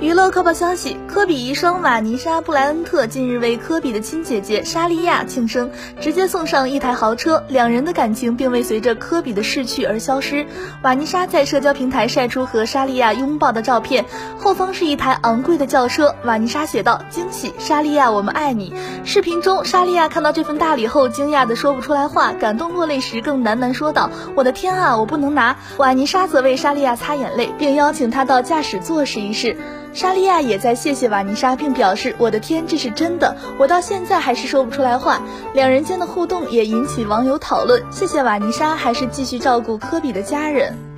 娱乐快报消息：科比遗孀瓦妮莎·布莱恩特近日为科比的亲姐姐莎莉亚庆生，直接送上一台豪车。两人的感情并未随着科比的逝去而消失。瓦妮莎在社交平台晒出和莎莉亚拥抱的照片，后方是一台昂贵的轿车。瓦妮莎写道：“惊喜，莎莉亚，我们爱你。”视频中，莎莉亚看到这份大礼后，惊讶的说不出来话，感动落泪时更喃喃说道：“我的天啊，我不能拿。”瓦妮莎则为莎莉亚擦眼泪，并邀请她到驾驶座试一试。莎莉亚也在谢谢瓦妮莎，并表示：“我的天，这是真的，我到现在还是说不出来话。”两人间的互动也引起网友讨论。谢谢瓦妮莎，还是继续照顾科比的家人。